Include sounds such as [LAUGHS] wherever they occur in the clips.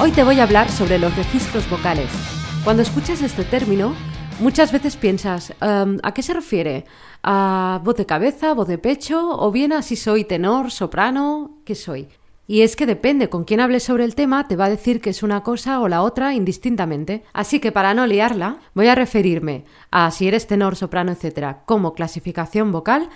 Hoy te voy a hablar sobre los registros vocales. Cuando escuchas este término, muchas veces piensas, "Em, ¿a qué se refiere? ¿A voz de cabeza, voz de pecho? ¿O bien a si soy tenor, soprano? ¿Qué soy? Y es que depende con quién hables sobre el tema, te va a decir que es una cosa o la otra indistintamente. Así que para no liarla, voy a referirme a si eres tenor, soprano, etcétera, como clasificación vocal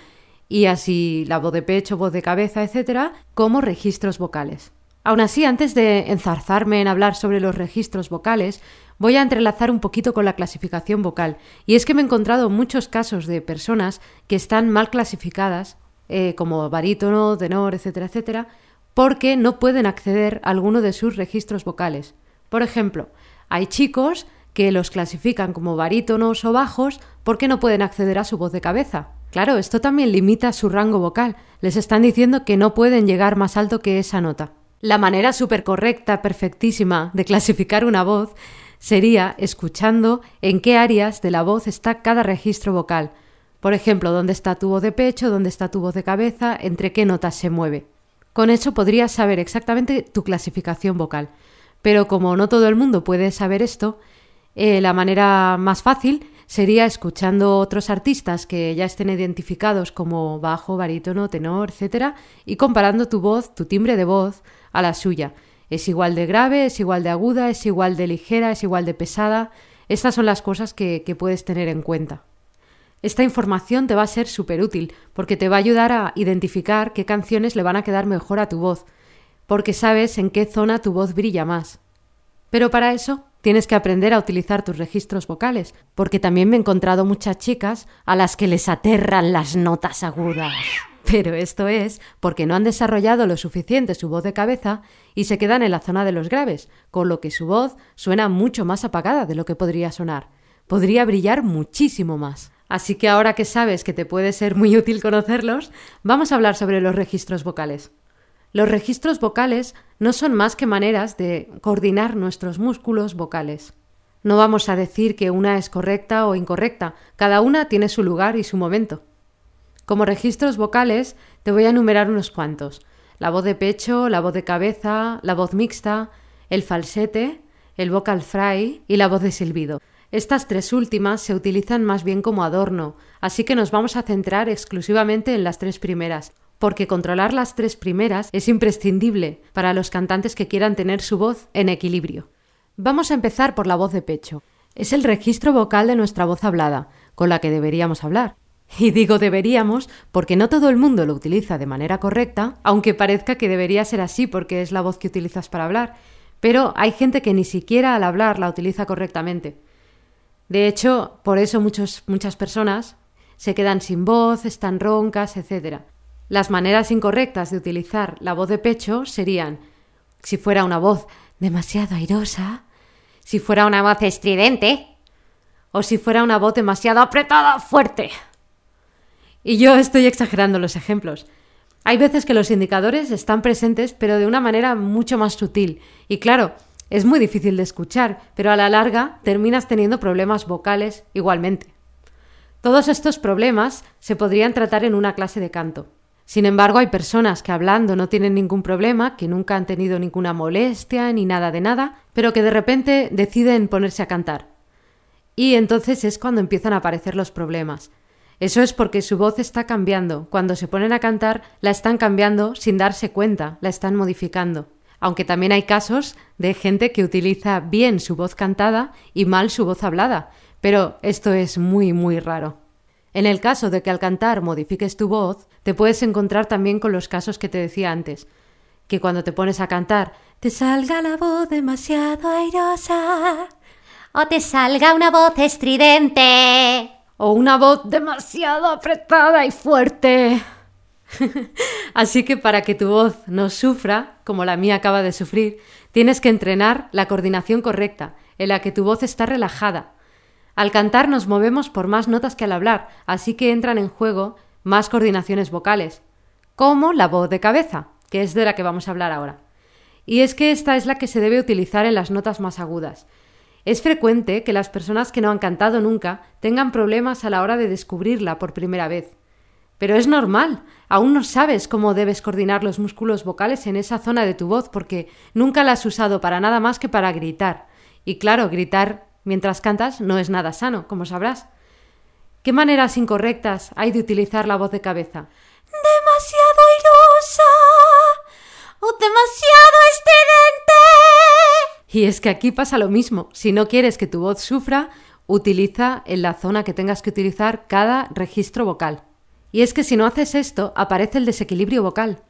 y así la voz de pecho, voz de cabeza, etcétera, como registros vocales. Aún así, antes de enzarzarme en hablar sobre los registros vocales, voy a entrelazar un poquito con la clasificación vocal. Y es que me he encontrado muchos casos de personas que están mal clasificadas, eh, como barítono, tenor, etcétera, etcétera, porque no pueden acceder a alguno de sus registros vocales. Por ejemplo, hay chicos que los clasifican como barítonos o bajos porque no pueden acceder a su voz de cabeza. Claro, esto también limita su rango vocal. Les están diciendo que no pueden llegar más alto que esa nota. La manera súper correcta, perfectísima de clasificar una voz sería escuchando en qué áreas de la voz está cada registro vocal. Por ejemplo, dónde está tu voz de pecho, dónde está tu voz de cabeza, entre qué notas se mueve. Con eso podrías saber exactamente tu clasificación vocal. Pero como no todo el mundo puede saber esto, eh, la manera más fácil sería escuchando otros artistas que ya estén identificados como bajo, barítono, tenor, etc. y comparando tu voz, tu timbre de voz, a la suya. Es igual de grave, es igual de aguda, es igual de ligera, es igual de pesada. Estas son las cosas que, puedes tener en cuenta. Esta información te va a ser súper útil porque te va a ayudar a identificar qué canciones le van a quedar mejor a tu voz, porque sabes en qué zona tu voz brilla más. Pero para eso tienes que aprender a utilizar tus registros vocales, porque también me he encontrado muchas chicas a las que les aterran las notas agudas. Pero esto es porque no han desarrollado lo suficiente su voz de cabeza y se quedan en la zona de los graves, con lo que su voz suena mucho más apagada de lo que podría sonar. Podría brillar muchísimo más. Así que ahora que sabes que te puede ser muy útil conocerlos, vamos a hablar sobre los registros vocales. Los registros vocales no son más que maneras de coordinar nuestros músculos vocales. No vamos a decir que una es correcta o incorrecta, cada una tiene su lugar y su momento. Como registros vocales te voy a enumerar unos cuantos. La voz de pecho, la voz de cabeza, la voz mixta, el falsete, el vocal fry y la voz de silbido. Estas tres últimas se utilizan más bien como adorno, así que nos vamos a centrar exclusivamente en las tres primeras, porque controlar las tres primeras es imprescindible para los cantantes que quieran tener su voz en equilibrio. Vamos a empezar por la voz de pecho. Es el registro vocal de nuestra voz hablada, con la que deberíamos hablar. Y digo deberíamos porque no todo el mundo lo utiliza de manera correcta, aunque parezca que debería ser así porque es la voz que utilizas para hablar, pero hay gente que ni siquiera al hablar la utiliza correctamente. De hecho, por eso muchos, muchas personas se quedan sin voz, están roncas, etc. Las maneras incorrectas de utilizar la voz de pecho serían si fuera una voz demasiado airosa, si fuera una voz estridente o si fuera una voz demasiado apretada, fuerte. Y yo estoy exagerando los ejemplos. Hay veces que los indicadores están presentes, pero de una manera mucho más sutil. Y claro, es muy difícil de escuchar, pero a la larga terminas teniendo problemas vocales igualmente. Todos estos problemas se podrían tratar en una clase de canto. Sin embargo, hay personas que hablando no tienen ningún problema, que nunca han tenido ninguna molestia ni nada de nada, pero que de repente deciden ponerse a cantar. Y entonces es cuando empiezan a aparecer los problemas. Eso es porque su voz está cambiando. Cuando se ponen a cantar, la están cambiando sin darse cuenta, la están modificando. Aunque también hay casos de gente que utiliza bien su voz cantada y mal su voz hablada, pero esto es muy, muy raro. En el caso de que al cantar modifiques tu voz, te puedes encontrar también con los casos que te decía antes, que cuando te pones a cantar te salga la voz demasiado airosa o te salga una voz estridente o una voz demasiado apretada y fuerte. [LAUGHS] Así que para que tu voz no sufra, como la mía acaba de sufrir, tienes que entrenar la coordinación correcta, en la que tu voz está relajada. Al cantar nos movemos por más notas que al hablar, así que entran en juego más coordinaciones vocales, como la voz de cabeza, que es de la que vamos a hablar ahora. Y es que esta es la que se debe utilizar en las notas más agudas. Es frecuente que las personas que no han cantado nunca tengan problemas a la hora de descubrirla por primera vez. Pero es normal, aún no sabes cómo debes coordinar los músculos vocales en esa zona de tu voz porque nunca la has usado para nada más que para gritar. Y claro, gritar mientras cantas no es nada sano, como sabrás. ¿Qué maneras incorrectas hay de utilizar la voz de cabeza? Demasiado ilusa o demasiado estridente. Y es que aquí pasa lo mismo. Si no quieres que tu voz sufra, utiliza en la zona que tengas que utilizar cada registro vocal. Y es que si no haces esto, aparece el desequilibrio vocal,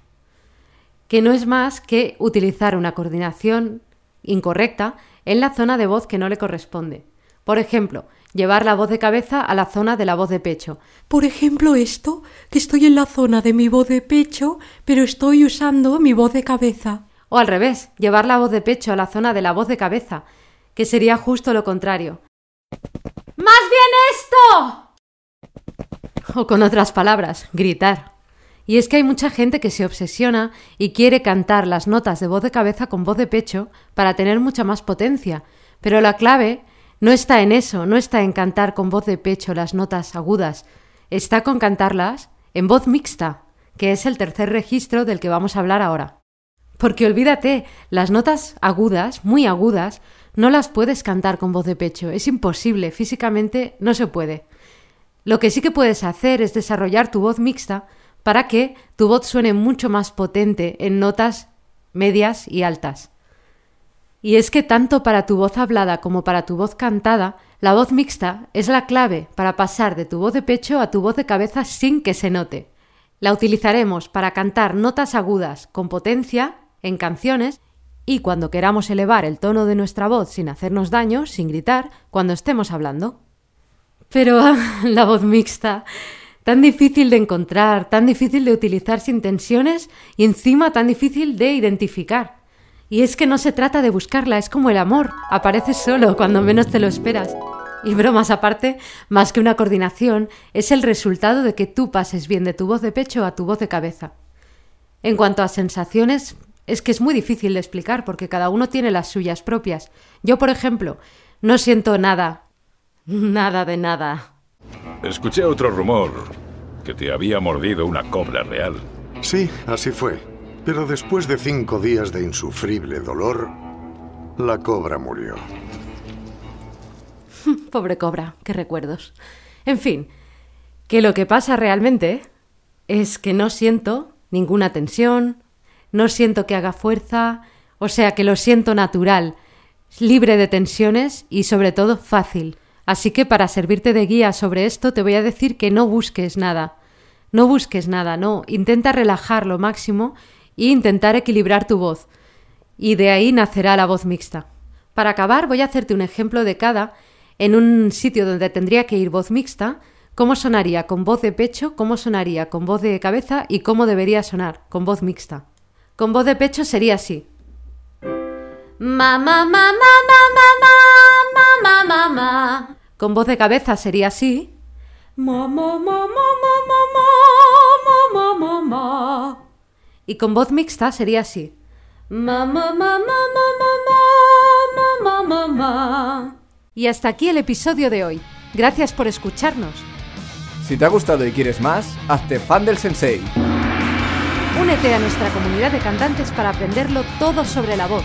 que no es más que utilizar una coordinación incorrecta en la zona de voz que no le corresponde. Por ejemplo, llevar la voz de cabeza a la zona de la voz de pecho. Por ejemplo, esto, que estoy en la zona de mi voz de pecho, pero estoy usando mi voz de cabeza. O al revés, llevar la voz de pecho a la zona de la voz de cabeza, que sería justo lo contrario. ¡Más bien esto! O con otras palabras, gritar. Y es que hay mucha gente que se obsesiona y quiere cantar las notas de voz de cabeza con voz de pecho para tener mucha más potencia, pero la clave no está en eso, no está en cantar con voz de pecho las notas agudas, está con cantarlas en voz mixta, que es el tercer registro del que vamos a hablar ahora. Porque olvídate, las notas agudas, muy agudas, no las puedes cantar con voz de pecho, es imposible, físicamente no se puede. Lo que sí que puedes hacer es desarrollar tu voz mixta para que tu voz suene mucho más potente en notas medias y altas. Y es que tanto para tu voz hablada como para tu voz cantada, la voz mixta es la clave para pasar de tu voz de pecho a tu voz de cabeza sin que se note. La utilizaremos para cantar notas agudas con potencia en canciones y cuando queramos elevar el tono de nuestra voz sin hacernos daño, sin gritar, cuando estemos hablando. Pero [LAUGHS] la voz mixta, tan difícil de encontrar, tan difícil de utilizar sin tensiones y encima tan difícil de identificar. Y es que no se trata de buscarla, es como el amor, aparece solo cuando menos te lo esperas. Y bromas aparte, más que una coordinación, es el resultado de que tú pases bien de tu voz de pecho a tu voz de cabeza. En cuanto a sensaciones, es que es muy difícil de explicar porque cada uno tiene las suyas propias. Yo, por ejemplo, no siento nada, [LAUGHS] nada de nada. Escuché otro rumor, que te había mordido una cobra real. Sí, así fue. Pero después de cinco días de insufrible dolor, la cobra murió. [LAUGHS] Pobre cobra, qué recuerdos. En fin, que lo que pasa realmente es que no siento ninguna tensión, no siento que haga fuerza, o sea que lo siento natural, libre de tensiones y sobre todo fácil. Así que para servirte de guía sobre esto te voy a decir que no busques nada. No busques nada, no. Intenta relajar lo máximo e intentar equilibrar tu voz. Y de ahí nacerá la voz mixta. Para acabar, voy a hacerte un ejemplo de cada en un sitio donde tendría que ir voz mixta, cómo sonaría con voz de pecho, cómo sonaría con voz de cabeza y cómo debería sonar con voz mixta. Con voz de pecho sería así. Con voz de cabeza sería así. Mamá, mamá, mamá, mamá, mamá, mamá. Y con voz mixta sería así. Mamá, mamá, mamá, mamá, mamá, mamá. Y hasta aquí el episodio de hoy. Gracias por escucharnos. Si te ha gustado y quieres más, hazte fan del sensei. Únete a nuestra comunidad de cantantes para aprenderlo todo sobre la voz.